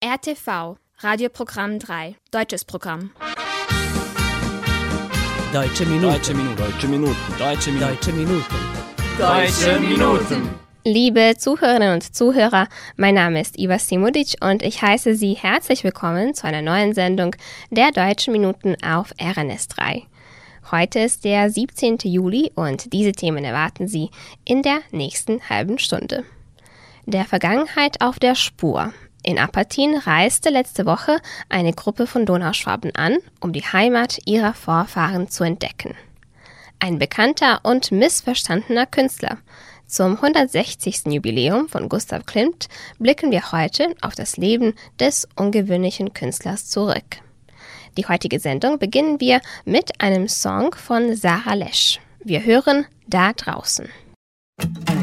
RTV, Radioprogramm 3, deutsches Programm. Deutsche Minuten. Deutsche Minuten. Deutsche Minuten. Deutsche Minuten. Deutsche Minuten. Deutsche Minuten. Liebe Zuhörerinnen und Zuhörer, mein Name ist Iva Simudic und ich heiße Sie herzlich willkommen zu einer neuen Sendung der Deutschen Minuten auf RNS3. Heute ist der 17. Juli und diese Themen erwarten Sie in der nächsten halben Stunde. Der Vergangenheit auf der Spur. In Apatin reiste letzte Woche eine Gruppe von Donauschwaben an, um die Heimat ihrer Vorfahren zu entdecken. Ein bekannter und missverstandener Künstler. Zum 160. Jubiläum von Gustav Klimt blicken wir heute auf das Leben des ungewöhnlichen Künstlers zurück. Die heutige Sendung beginnen wir mit einem Song von Sarah Lesch. Wir hören Da draußen. Da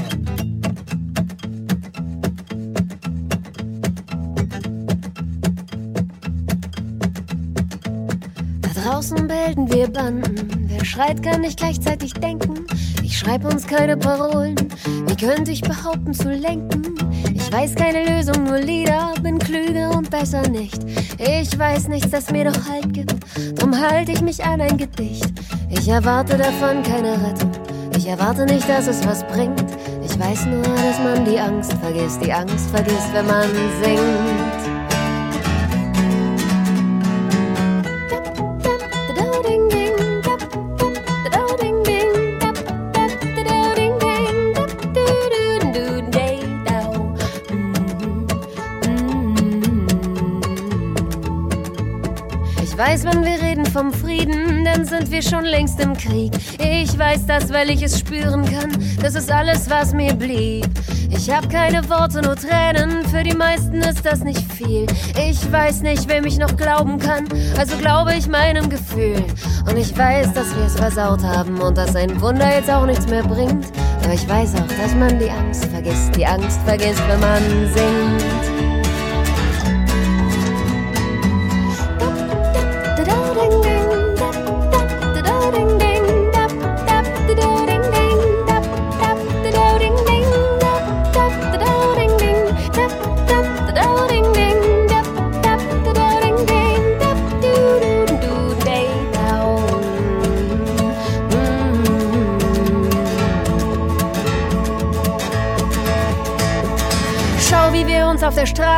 draußen bilden wir Banden. Wer schreit, kann nicht gleichzeitig denken. Ich schreib uns keine Parolen. Wie könnte ich behaupten zu lenken? Ich weiß keine Lösung, nur Lieder. Bin klüger und besser nicht. Ich weiß nichts, das mir doch Halt gibt. Drum halte ich mich an ein Gedicht. Ich erwarte davon keine Rettung. Ich erwarte nicht, dass es was bringt. Ich weiß nur, dass man die Angst vergisst. Die Angst vergisst, wenn man singt. Weiß, wenn wir reden vom Frieden, dann sind wir schon längst im Krieg. Ich weiß das, weil ich es spüren kann. Das ist alles, was mir blieb. Ich hab keine Worte, nur Tränen. Für die meisten ist das nicht viel. Ich weiß nicht, wem ich noch glauben kann. Also glaube ich meinem Gefühl. Und ich weiß, dass wir es versaut haben und dass ein Wunder jetzt auch nichts mehr bringt. Aber ich weiß auch, dass man die Angst vergisst. Die Angst vergisst, wenn man singt.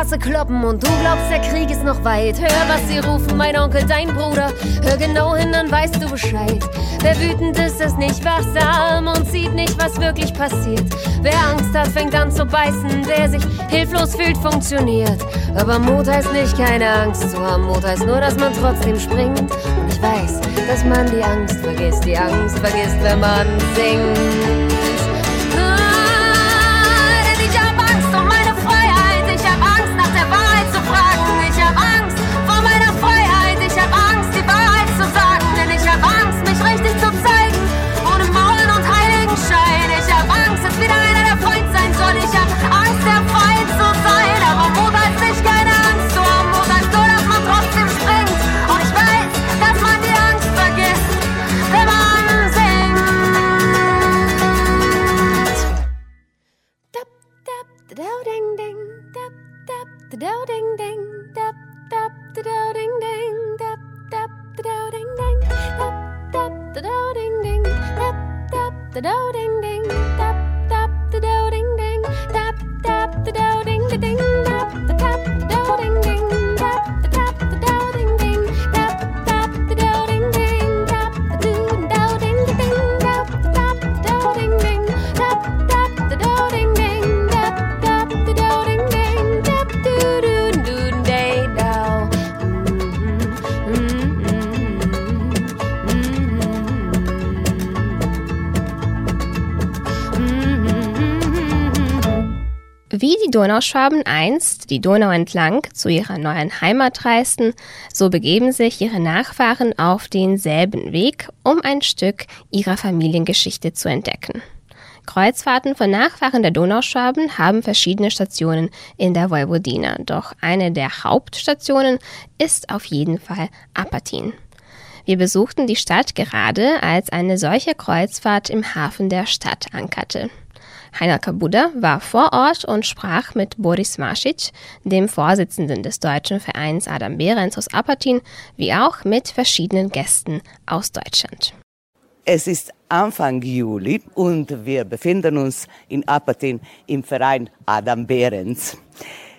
Straße kloppen und du glaubst, der Krieg ist noch weit. Hör, was sie rufen, mein Onkel, dein Bruder. Hör genau hin, dann weißt du Bescheid. Wer wütend ist, ist nicht wachsam und sieht nicht, was wirklich passiert. Wer Angst hat, fängt an zu beißen. Wer sich hilflos fühlt, funktioniert. Aber Mut heißt nicht, keine Angst zu haben. Mut heißt nur, dass man trotzdem springt. Und ich weiß, dass man die Angst vergisst. Die Angst vergisst, wenn man singt. Ding ding, dap, dap, da ding ding, dap, dap, da ding ding, dap, dap, da ding ding, dap, dap, da ding ding, Wie die Donauschwaben einst die Donau entlang zu ihrer neuen Heimat reisten, so begeben sich ihre Nachfahren auf denselben Weg, um ein Stück ihrer Familiengeschichte zu entdecken. Kreuzfahrten von Nachfahren der Donauschwaben haben verschiedene Stationen in der Vojvodina, doch eine der Hauptstationen ist auf jeden Fall Apatin. Wir besuchten die Stadt gerade, als eine solche Kreuzfahrt im Hafen der Stadt ankerte. Heinelke Budde war vor Ort und sprach mit Boris Masic, dem Vorsitzenden des deutschen Vereins Adam Behrens aus Apatin, wie auch mit verschiedenen Gästen aus Deutschland. Es ist Anfang Juli und wir befinden uns in Apatin im Verein Adam Behrens.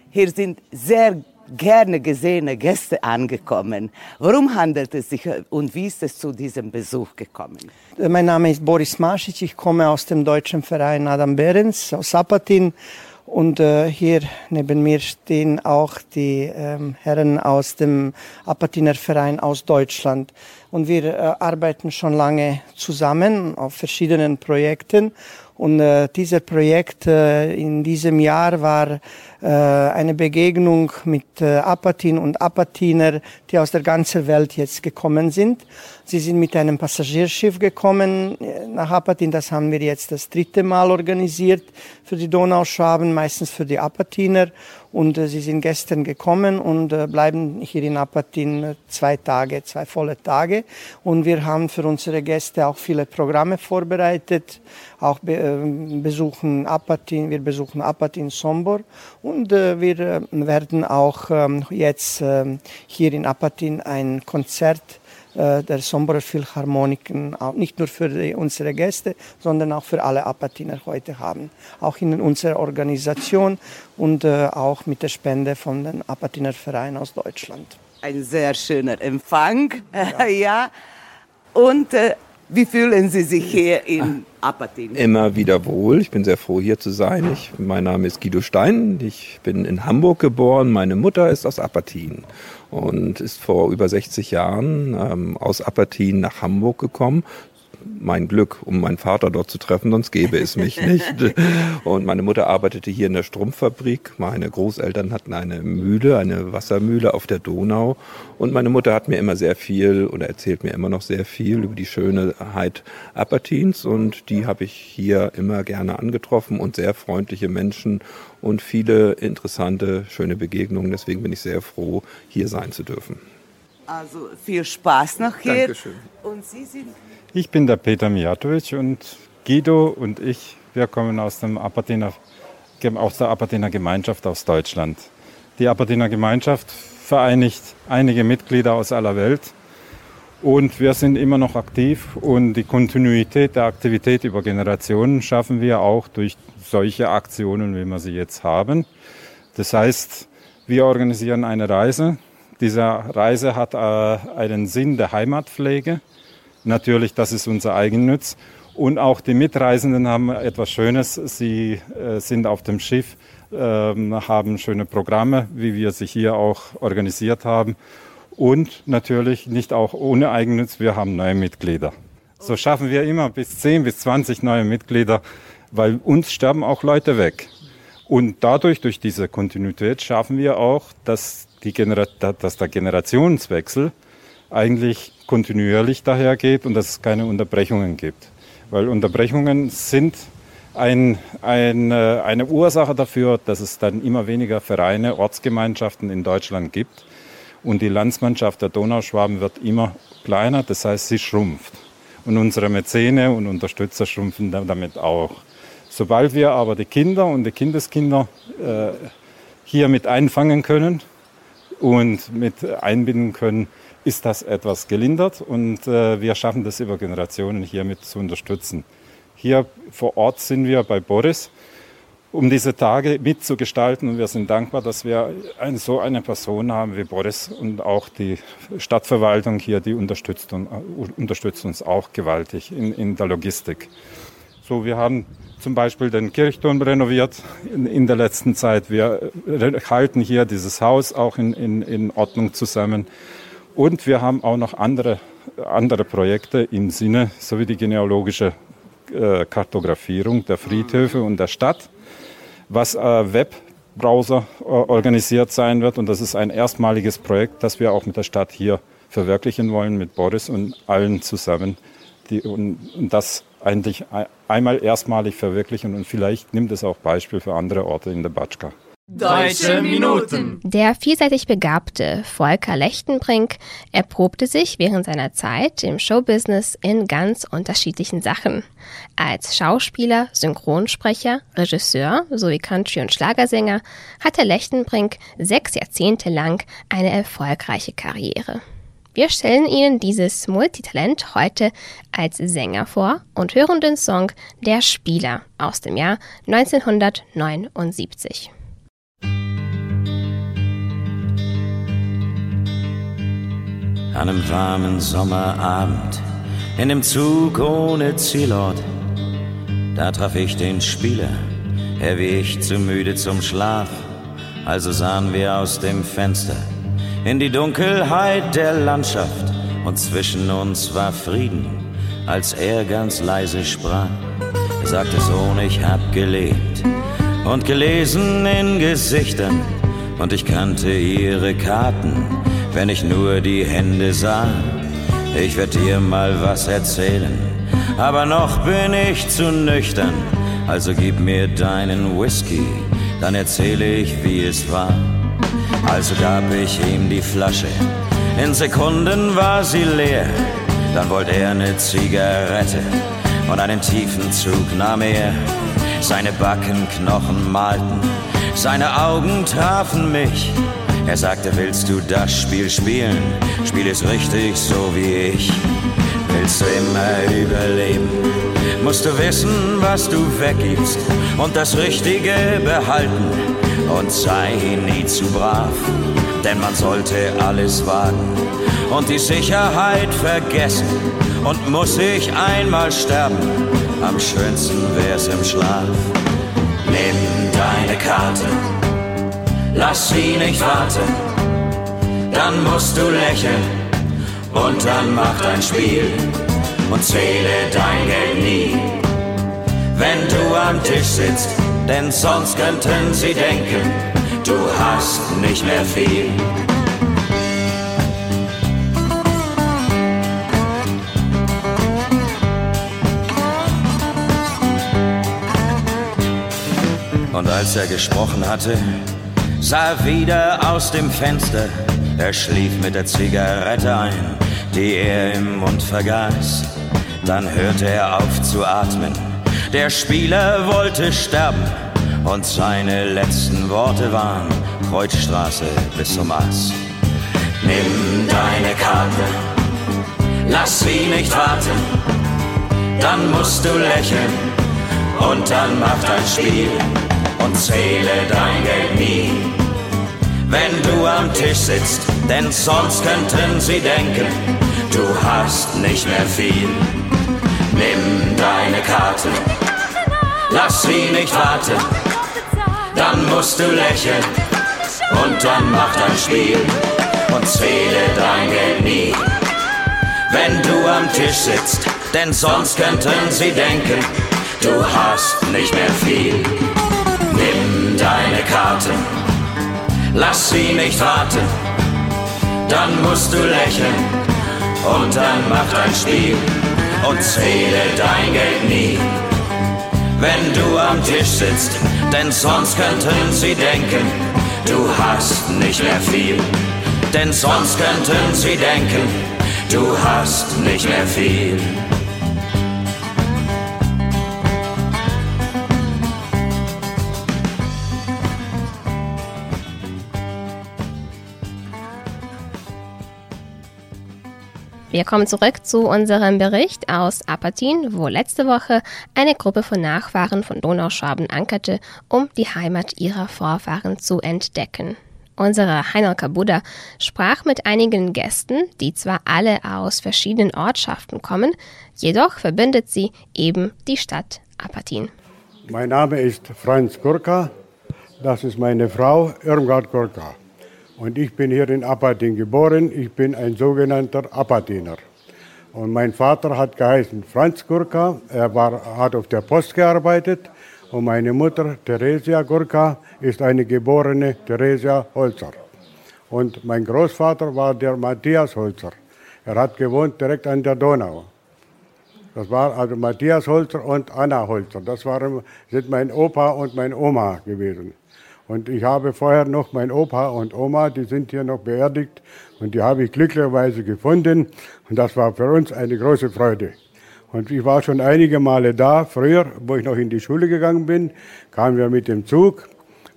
Hier sind sehr gerne gesehene Gäste angekommen. Warum handelt es sich und wie ist es zu diesem Besuch gekommen? Mein Name ist Boris Masic, ich komme aus dem deutschen Verein Adam Behrens aus Apatin und äh, hier neben mir stehen auch die ähm, Herren aus dem Apatiner Verein aus Deutschland. Und wir äh, arbeiten schon lange zusammen auf verschiedenen Projekten. Und äh, dieses Projekt äh, in diesem Jahr war äh, eine Begegnung mit äh, Apatin und Apatiner, die aus der ganzen Welt jetzt gekommen sind. Sie sind mit einem Passagierschiff gekommen äh, nach Apatin. Das haben wir jetzt das dritte Mal organisiert für die Donauschwaben, meistens für die Apatiner. Und äh, sie sind gestern gekommen und äh, bleiben hier in Apatin zwei Tage, zwei volle Tage. Und wir haben für unsere Gäste auch viele Programme vorbereitet. Auch be äh, besuchen Apatin, wir besuchen Apatin Sombor und äh, wir äh, werden auch ähm, jetzt äh, hier in Apatin ein Konzert äh, der Somborer Philharmoniken nicht nur für die, unsere Gäste, sondern auch für alle Apatiner heute haben. Auch in unserer Organisation und äh, auch mit der Spende von den Apatiner Verein aus Deutschland. Ein sehr schöner Empfang, ja. ja. Und äh, wie fühlen Sie sich hier in Apatin? Immer wieder wohl. Ich bin sehr froh, hier zu sein. Ich, mein Name ist Guido Stein. Ich bin in Hamburg geboren. Meine Mutter ist aus Apatin und ist vor über 60 Jahren ähm, aus Apatin nach Hamburg gekommen mein Glück, um meinen Vater dort zu treffen, sonst gäbe es mich nicht. Und meine Mutter arbeitete hier in der Strumpffabrik. Meine Großeltern hatten eine Mühle, eine Wassermühle auf der Donau. Und meine Mutter hat mir immer sehr viel oder erzählt mir immer noch sehr viel über die Schönheit Apatins. Und die habe ich hier immer gerne angetroffen und sehr freundliche Menschen und viele interessante, schöne Begegnungen. Deswegen bin ich sehr froh, hier sein zu dürfen. Also viel Spaß noch hier. Dankeschön. Und Sie sind ich bin der Peter Mijatovic und Guido und ich, wir kommen aus, dem Apatiner, aus der Apatiner Gemeinschaft aus Deutschland. Die Apatiner Gemeinschaft vereinigt einige Mitglieder aus aller Welt und wir sind immer noch aktiv und die Kontinuität der Aktivität über Generationen schaffen wir auch durch solche Aktionen, wie wir sie jetzt haben. Das heißt, wir organisieren eine Reise. Diese Reise hat äh, einen Sinn der Heimatpflege. Natürlich, das ist unser Eigennutz. Und auch die Mitreisenden haben etwas Schönes. Sie äh, sind auf dem Schiff, äh, haben schöne Programme, wie wir sie hier auch organisiert haben. Und natürlich nicht auch ohne Eigennutz, wir haben neue Mitglieder. So schaffen wir immer bis 10 bis 20 neue Mitglieder, weil uns sterben auch Leute weg. Und dadurch, durch diese Kontinuität, schaffen wir auch, dass, die Genera dass der Generationswechsel eigentlich kontinuierlich dahergeht und dass es keine Unterbrechungen gibt. Weil Unterbrechungen sind ein, ein, äh, eine Ursache dafür, dass es dann immer weniger Vereine, Ortsgemeinschaften in Deutschland gibt. Und die Landsmannschaft der Donauschwaben wird immer kleiner, das heißt, sie schrumpft. Und unsere Mäzene und Unterstützer schrumpfen damit auch. Sobald wir aber die Kinder und die Kindeskinder äh, hier mit einfangen können und mit einbinden können, ist das etwas gelindert und äh, wir schaffen das über Generationen hiermit zu unterstützen. Hier vor Ort sind wir bei Boris, um diese Tage mitzugestalten und wir sind dankbar, dass wir eine, so eine Person haben wie Boris und auch die Stadtverwaltung hier, die unterstützt, und, äh, unterstützt uns auch gewaltig in, in der Logistik. So, wir haben zum Beispiel den Kirchturm renoviert in, in, der letzten Zeit. Wir halten hier dieses Haus auch in, in, in Ordnung zusammen. Und wir haben auch noch andere, andere Projekte im Sinne, sowie die genealogische äh, Kartografierung der Friedhöfe und der Stadt, was äh, Webbrowser äh, organisiert sein wird. Und das ist ein erstmaliges Projekt, das wir auch mit der Stadt hier verwirklichen wollen, mit Boris und allen zusammen. Die, und, und das eigentlich einmal erstmalig verwirklichen und vielleicht nimmt es auch Beispiel für andere Orte in der Batschka. Deutsche Minuten. Der vielseitig begabte Volker Lechtenbrink erprobte sich während seiner Zeit im Showbusiness in ganz unterschiedlichen Sachen. Als Schauspieler, Synchronsprecher, Regisseur sowie Country- und Schlagersänger hatte Lechtenbrink sechs Jahrzehnte lang eine erfolgreiche Karriere. Wir stellen Ihnen dieses Multitalent heute als Sänger vor und hören den Song Der Spieler aus dem Jahr 1979. An einem warmen Sommerabend in dem Zug ohne Zielort, da traf ich den Spieler, er wie ich zu müde zum Schlaf, also sahen wir aus dem Fenster in die Dunkelheit der Landschaft. Und zwischen uns war Frieden, als er ganz leise sprach. Er sagte, Sohn, ich hab gelebt und gelesen in Gesichtern. Und ich kannte ihre Karten, wenn ich nur die Hände sah. Ich werd dir mal was erzählen, aber noch bin ich zu nüchtern, also gib mir deinen Whisky, dann erzähle ich, wie es war. Also gab ich ihm die Flasche, in Sekunden war sie leer, dann wollte er eine Zigarette und einen tiefen Zug nahm er. Seine Backenknochen malten, seine Augen trafen mich. Er sagte, willst du das Spiel spielen? Spiel es richtig, so wie ich. Willst du immer überleben? Musst du wissen, was du weggibst und das Richtige behalten. Und sei nie zu brav, denn man sollte alles wagen und die Sicherheit vergessen. Und muss ich einmal sterben, am schönsten wär's im Schlaf. Nimm deine Karte, lass sie nicht warten, dann musst du lächeln und dann mach dein Spiel und zähle dein Geld nie. Wenn du am Tisch sitzt, denn sonst könnten sie denken, du hast nicht mehr viel. Und als er gesprochen hatte, sah er wieder aus dem Fenster. Er schlief mit der Zigarette ein, die er im Mund vergaß. Dann hörte er auf zu atmen. Der Spieler wollte sterben und seine letzten Worte waren Kreuzstraße bis zum Ass. Nimm deine Karte, lass sie nicht warten, dann musst du lächeln und dann mach dein Spiel und zähle dein Geld nie. Wenn du am Tisch sitzt, denn sonst könnten sie denken, du hast nicht mehr viel. Nimm deine Karte, lass sie nicht warten, dann musst du lächeln und dann mach dein Spiel und zähle dein Geld nie. Wenn du am Tisch sitzt, denn sonst könnten sie denken, du hast nicht mehr viel. Nimm deine Karte, lass sie nicht warten, dann musst du lächeln und dann mach dein Spiel und zähle dein Geld nie. Wenn du am Tisch sitzt, denn sonst könnten sie denken, du hast nicht mehr viel. Denn sonst könnten sie denken, du hast nicht mehr viel. Wir kommen zurück zu unserem Bericht aus Apatin, wo letzte Woche eine Gruppe von Nachfahren von Donauschwaben ankerte, um die Heimat ihrer Vorfahren zu entdecken. Unsere Heinolka Buddha sprach mit einigen Gästen, die zwar alle aus verschiedenen Ortschaften kommen, jedoch verbindet sie eben die Stadt Apatin. Mein Name ist Franz Gurka, das ist meine Frau Irmgard Gurka. Und ich bin hier in Apatin geboren. Ich bin ein sogenannter Apatiner. Und mein Vater hat geheißen Franz Gurka. Er war, hat auf der Post gearbeitet. Und meine Mutter, Theresia Gurka, ist eine geborene Theresia Holzer. Und mein Großvater war der Matthias Holzer. Er hat gewohnt direkt an der Donau. Das war also Matthias Holzer und Anna Holzer. Das waren, sind mein Opa und meine Oma gewesen. Und ich habe vorher noch mein Opa und Oma, die sind hier noch beerdigt und die habe ich glücklicherweise gefunden und das war für uns eine große Freude. Und ich war schon einige Male da, früher, wo ich noch in die Schule gegangen bin, kamen wir mit dem Zug.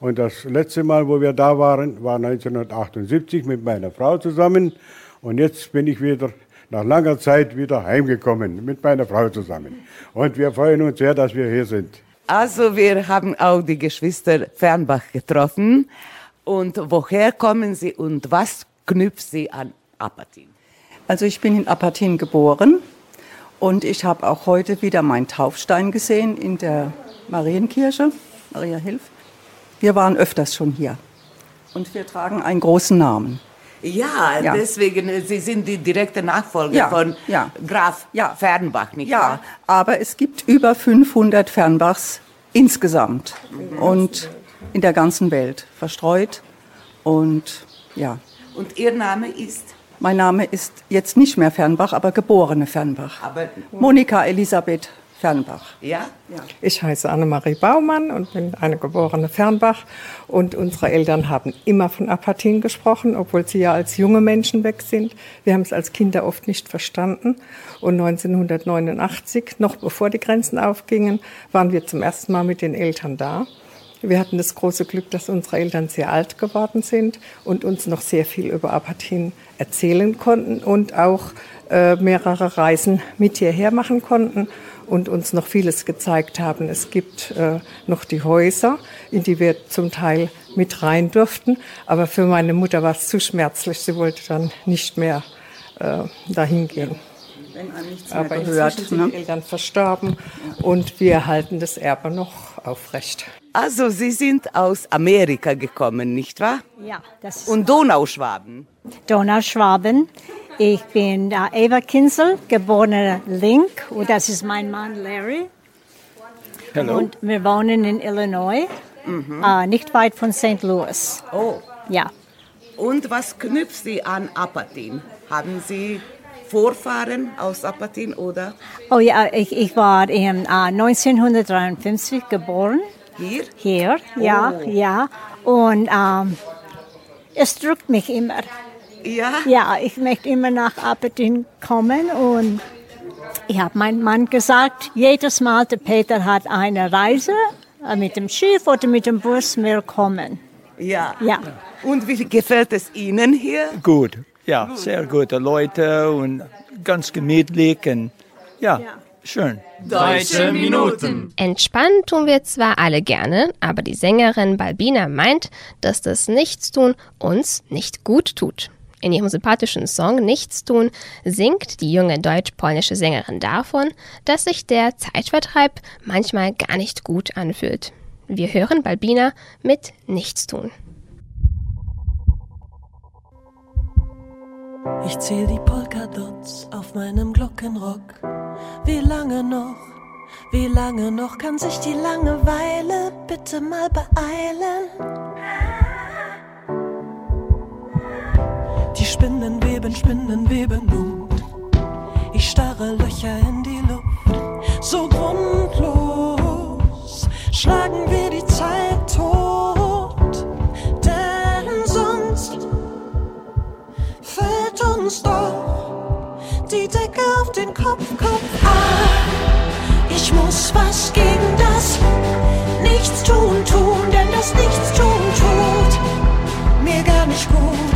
Und das letzte Mal, wo wir da waren, war 1978 mit meiner Frau zusammen. Und jetzt bin ich wieder nach langer Zeit wieder heimgekommen mit meiner Frau zusammen. Und wir freuen uns sehr, dass wir hier sind. Also wir haben auch die Geschwister Fernbach getroffen. Und woher kommen Sie und was knüpft Sie an Apatin? Also ich bin in Apatin geboren und ich habe auch heute wieder meinen Taufstein gesehen in der Marienkirche, Maria Hilf. Wir waren öfters schon hier und wir tragen einen großen Namen. Ja, Ja. deswegen, äh, Sie sind die direkte Nachfolger Ja, von ja. Graf Fernbach, nicht Ja, wahr? aber es gibt über 500 Fernbachs insgesamt und in der ganzen Welt verstreut. Und ja, Und Ihr Name ist? mein Name ist jetzt nicht mehr Fernbach, aber geborene Fernbach. Aber, Monika Elisabeth Fernbach. ja? Ich heiße Annemarie Baumann und bin eine geborene Fernbach. Und unsere Eltern haben immer von Apathien gesprochen, obwohl sie ja als junge Menschen weg sind. Wir haben es als Kinder oft nicht verstanden. Und 1989, noch bevor die Grenzen aufgingen, waren wir zum ersten Mal mit den Eltern da. Wir hatten das große Glück, dass unsere Eltern sehr alt geworden sind und uns noch sehr viel über Apathien erzählen konnten und auch äh, mehrere Reisen mit hierher machen konnten und uns noch vieles gezeigt haben. Es gibt äh, noch die Häuser, in die wir zum Teil mit rein durften. Aber für meine Mutter war es zu schmerzlich. Sie wollte dann nicht mehr äh, dahin gehen. Wenn einem nichts mehr Aber gehört. inzwischen sind die Ne? Eltern verstorben und wir halten das Erbe noch aufrecht. Also Sie sind aus Amerika gekommen, nicht wahr? Ja, das ist Und Donauschwaben. Donauschwaben. Ich bin äh, Eva Kinsel, geborene Link, und das ist mein Mann Larry. Hallo. Und wir wohnen in Illinois, äh, nicht weit von St. Louis. Oh. Ja. Und was knüpft Sie an Apatin? Haben Sie Vorfahren aus Apatin oder Oh ja, ich, ich war im, äh, 1953 geboren. Hier? Hier, ja, Oh. ja. Und ähm, es drückt mich immer. Ja? Ja, ich möchte immer nach Aberdeen kommen und ich habe meinem Mann gesagt, jedes Mal, der Peter hat eine Reise äh, mit dem Schiff oder mit dem Bus, wir kommen. Ja. Ja. Und wie gefällt es Ihnen hier? Gut, ja, sehr gute Leute und ganz gemütlich und ja, schön. Deutsche Minuten. Entspannen tun wir zwar alle gerne, aber die Sängerin Balbina meint, dass das Nichtstun uns nicht gut tut. In ihrem sympathischen Song Nichtstun singt die junge deutsch-polnische Sängerin davon, dass sich der Zeitvertreib manchmal gar nicht gut anfühlt. Wir hören Balbina mit Nichtstun. Ich zähl die Polkadots auf meinem Glockenrock. Wie lange noch, wie lange noch kann sich die Langeweile bitte mal beeilen? Die Spinnen weben, Spinnen weben und ich starre Löcher in die Luft. So grundlos schlagen wir die Zeit tot, denn sonst fällt uns doch die Decke auf den Kopf, Kopf. Ah, ich muss was gegen das Nichtstun tun, denn das Nichtstun tut mir gar nicht gut.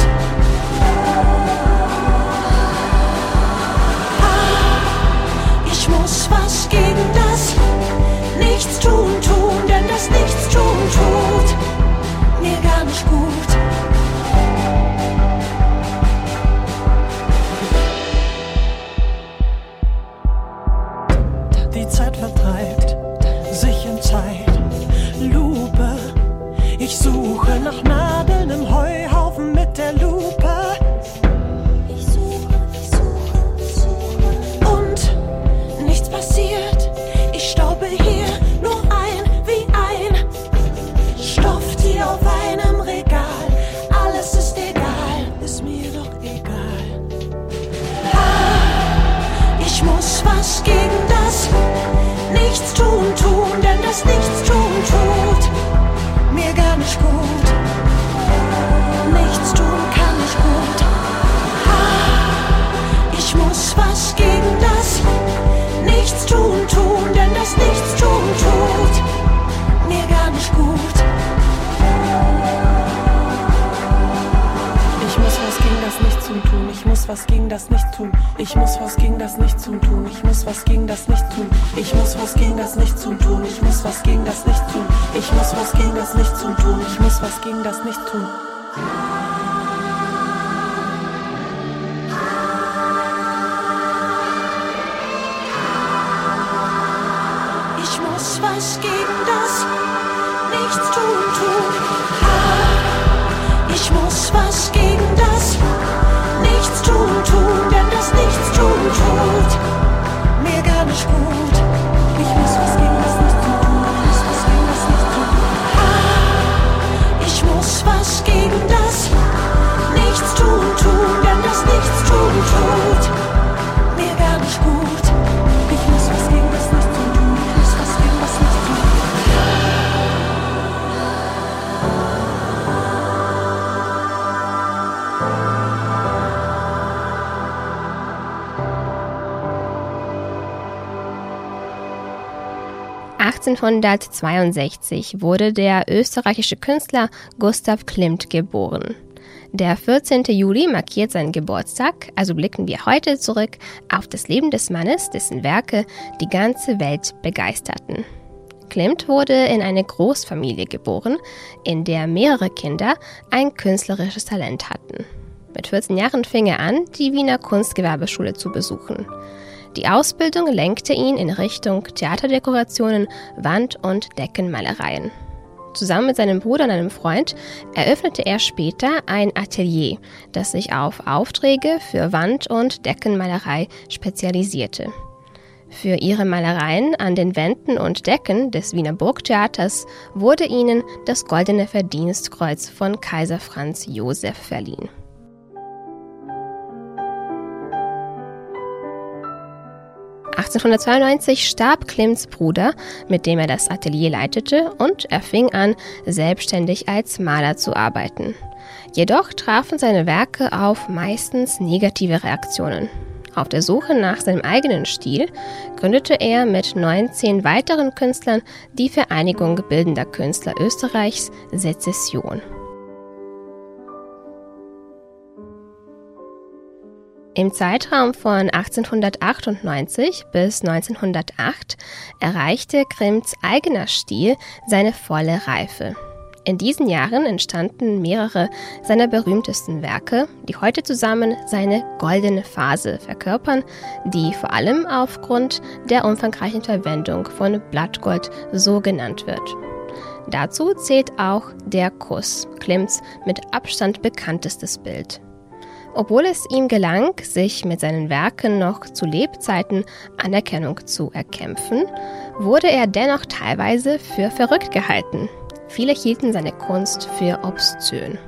aşk muss was gegen das nicht tun. Ich muss was gegen das nicht tun. Ich muss was gegen das nicht tun. Ich muss was gegen das nicht tun. Ich muss was gegen das nicht tun. Ich muss was gegen das nicht tun. Ich muss was gegen das nicht tun. Ich muss was gegen das Nichtstun tun. Ah, Ich muss was gegen (1862) wurde der österreichische Künstler Gustav Klimt geboren. Der 14. Juli markiert seinen Geburtstag, also blicken wir heute zurück auf das Leben des Mannes, dessen Werke die ganze Welt begeisterten. Klimt wurde in eine Großfamilie geboren, in der mehrere Kinder ein künstlerisches Talent hatten. Mit 14 Jahren fing er an, die Wiener Kunstgewerbeschule zu besuchen. Die Ausbildung lenkte ihn in Richtung Theaterdekorationen, Wand- und Deckenmalereien. Zusammen mit seinem Bruder und einem Freund eröffnete er später ein Atelier, das sich auf Aufträge für Wand- und Deckenmalerei spezialisierte. Für ihre Malereien an den Wänden und Decken des Wiener Burgtheaters wurde ihnen das Goldene Verdienstkreuz von Kaiser Franz Josef verliehen. (1892) starb Klimts Bruder, mit dem er das Atelier leitete, und er fing an, selbstständig als Maler zu arbeiten. Jedoch trafen seine Werke auf meistens negative Reaktionen. Auf der Suche nach seinem eigenen Stil gründete er mit 19 weiteren Künstlern die Vereinigung Bildender Künstler Österreichs Sezession. Im Zeitraum von 1898 bis 1908 erreichte Krimts eigener Stil seine volle Reife. In diesen Jahren entstanden mehrere seiner berühmtesten Werke, die heute zusammen seine goldene Phase verkörpern, die vor allem aufgrund der umfangreichen Verwendung von Blattgold so genannt wird. Dazu zählt auch der Kuss, Klimts mit Abstand bekanntestes Bild. Obwohl es ihm gelang, sich mit seinen Werken noch zu Lebzeiten Anerkennung zu erkämpfen, wurde er dennoch teilweise für verrückt gehalten. Viele hielten seine Kunst für obszön.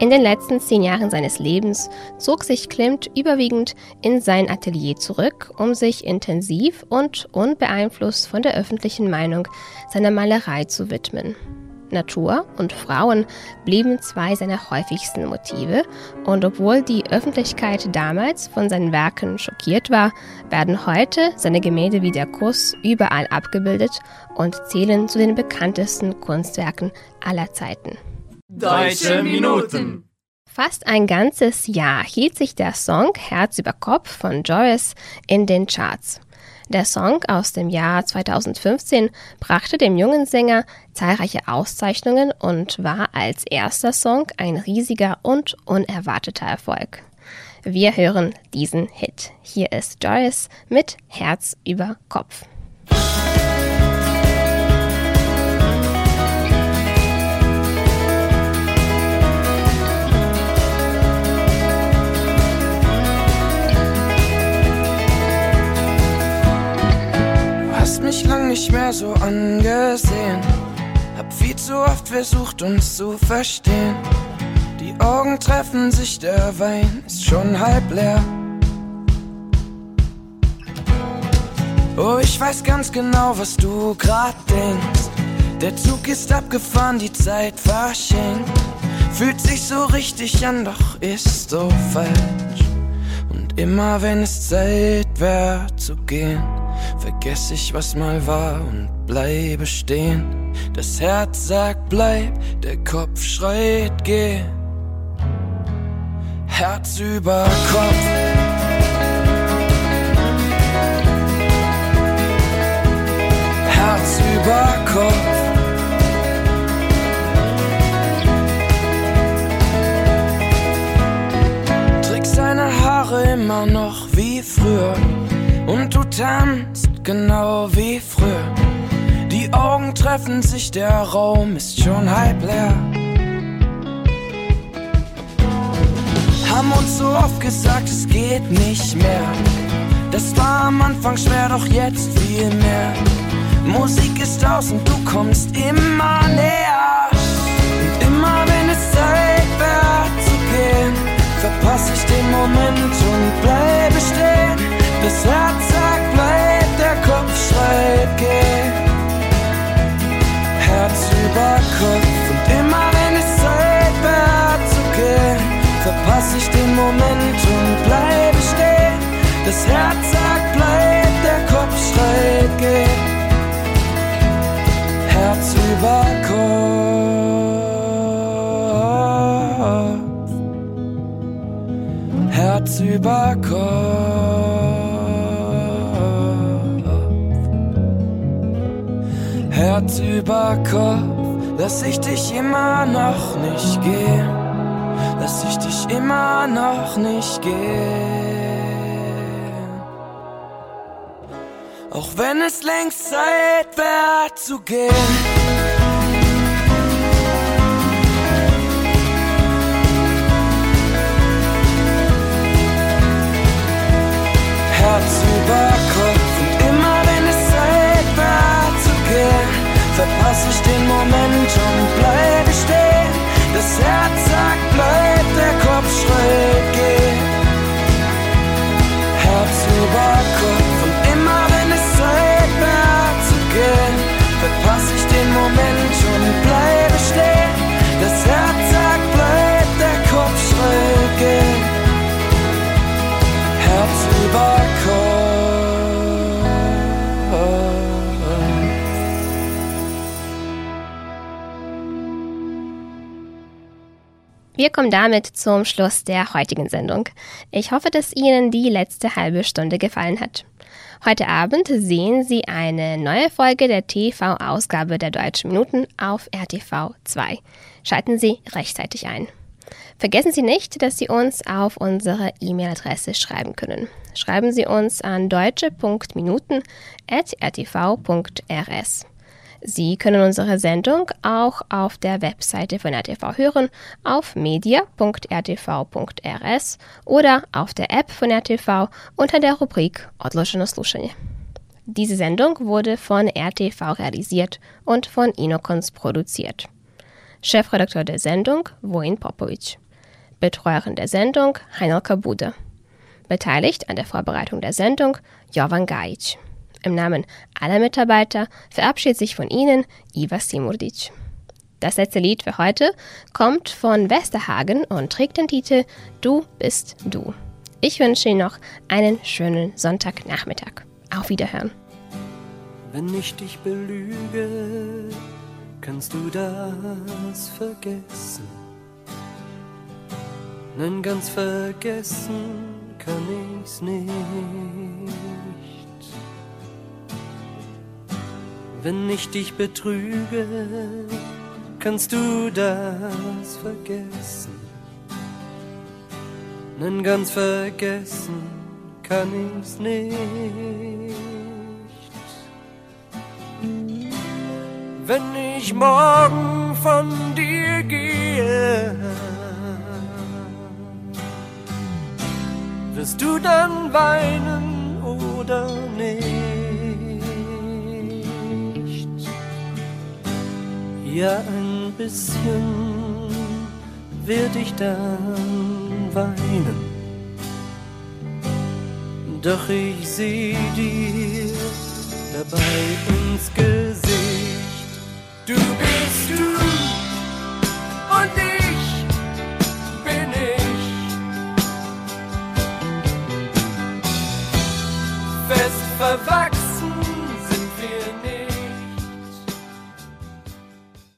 In den letzten zehn Jahren seines Lebens zog sich Klimt überwiegend in sein Atelier zurück, um sich intensiv und unbeeinflusst von der öffentlichen Meinung seiner Malerei zu widmen. Natur und Frauen blieben zwei seiner häufigsten Motive, und obwohl die Öffentlichkeit damals von seinen Werken schockiert war, werden heute seine Gemälde wie der Kuss überall abgebildet und zählen zu den bekanntesten Kunstwerken aller Zeiten. Deutsche Minuten. Fast ein ganzes Jahr hielt sich der Song Herz über Kopf von Joyce in den Charts. Der Song aus dem Jahr 2015 brachte dem jungen Sänger zahlreiche Auszeichnungen und war als erster Song ein riesiger und unerwarteter Erfolg. Wir hören diesen Hit. Hier ist Joyce mit Herz über Kopf. Nicht mehr so angesehen. Hab viel zu oft versucht, uns zu verstehen. Die Augen treffen sich, der Wein ist schon halb leer. Oh, ich weiß ganz genau, was du grad denkst. Der Zug ist abgefahren, die Zeit verschenkt. Fühlt sich so richtig an, doch ist so falsch. Und immer wenn es Zeit wär zu gehen, vergess ich, was mal war und bleibe stehen. Das Herz sagt bleib, der Kopf schreit geh. Herz über Kopf. Herz über Kopf. Trägst deine Haare immer noch wie früher und du tanzt genau wie früher. Die Augen treffen sich, der Raum ist schon halb leer. Haben uns so oft gesagt, es geht nicht mehr. Das war am Anfang schwer, doch jetzt viel mehr. Musik ist aus und du kommst immer näher. Und immer wenn es Zeit wäre zu gehen, verpasse ich den Moment und bleibe stehen. Das Herz sagt bleib, der Kopf schreit geh. Herz über Kopf und immer wenn es Zeit wäre zu gehen, verpasse ich den Moment und bleibe stehen. Das Herz sagt bleib, der Kopf schreit geh. Herz über Kopf. Herz über Kopf. Herz über Kopf. Lass ich dich immer noch nicht gehen. Lass ich dich immer noch nicht gehen. Auch wenn es längst Zeit wäre zu gehen. Herz über Kopf verpasse ich den Moment und bleibe stehen. Das Herz sagt bleib, der Kopf schreit geh. Herz über Kopf Wir kommen damit zum Schluss der heutigen Sendung. Ich hoffe, dass Ihnen die letzte halbe Stunde gefallen hat. Heute Abend sehen Sie eine neue Folge der TV-Ausgabe der Deutschen Minuten auf RTV 2. Schalten Sie rechtzeitig ein. Vergessen Sie nicht, dass Sie uns auf unsere E-Mail-Adresse schreiben können. Schreiben Sie uns an deutsche.minuten.rtv.rs. Sie können unsere Sendung auch auf der Webseite von RTV hören, auf media.rtv.rs oder auf der App von RTV unter der Rubrik Odloženo slušanje. Diese Sendung wurde von RTV realisiert und von Inokons produziert. Chefredakteur der Sendung Vojin Popovic. Betreuerin der Sendung Heinelka Bude. Beteiligt an der Vorbereitung der Sendung Jovan Gajic. Im Namen aller Mitarbeiter verabschiedet sich von Ihnen Iva Simurdic. Das letzte Lied für heute kommt von Westerhagen und trägt den Titel Du bist du. Ich wünsche Ihnen noch einen schönen Sonntagnachmittag. Auf Wiederhören. Wenn ich dich belüge, kannst du das vergessen. Nein, ganz vergessen kann ich's nicht. Wenn ich dich betrüge, kannst du das vergessen. Nein, ganz vergessen kann ich's nicht. Wenn ich morgen von dir gehe, wirst du dann weinen oder nicht? Ja, ein bisschen werd ich dann weinen. Doch ich seh dir dabei ins Gesicht.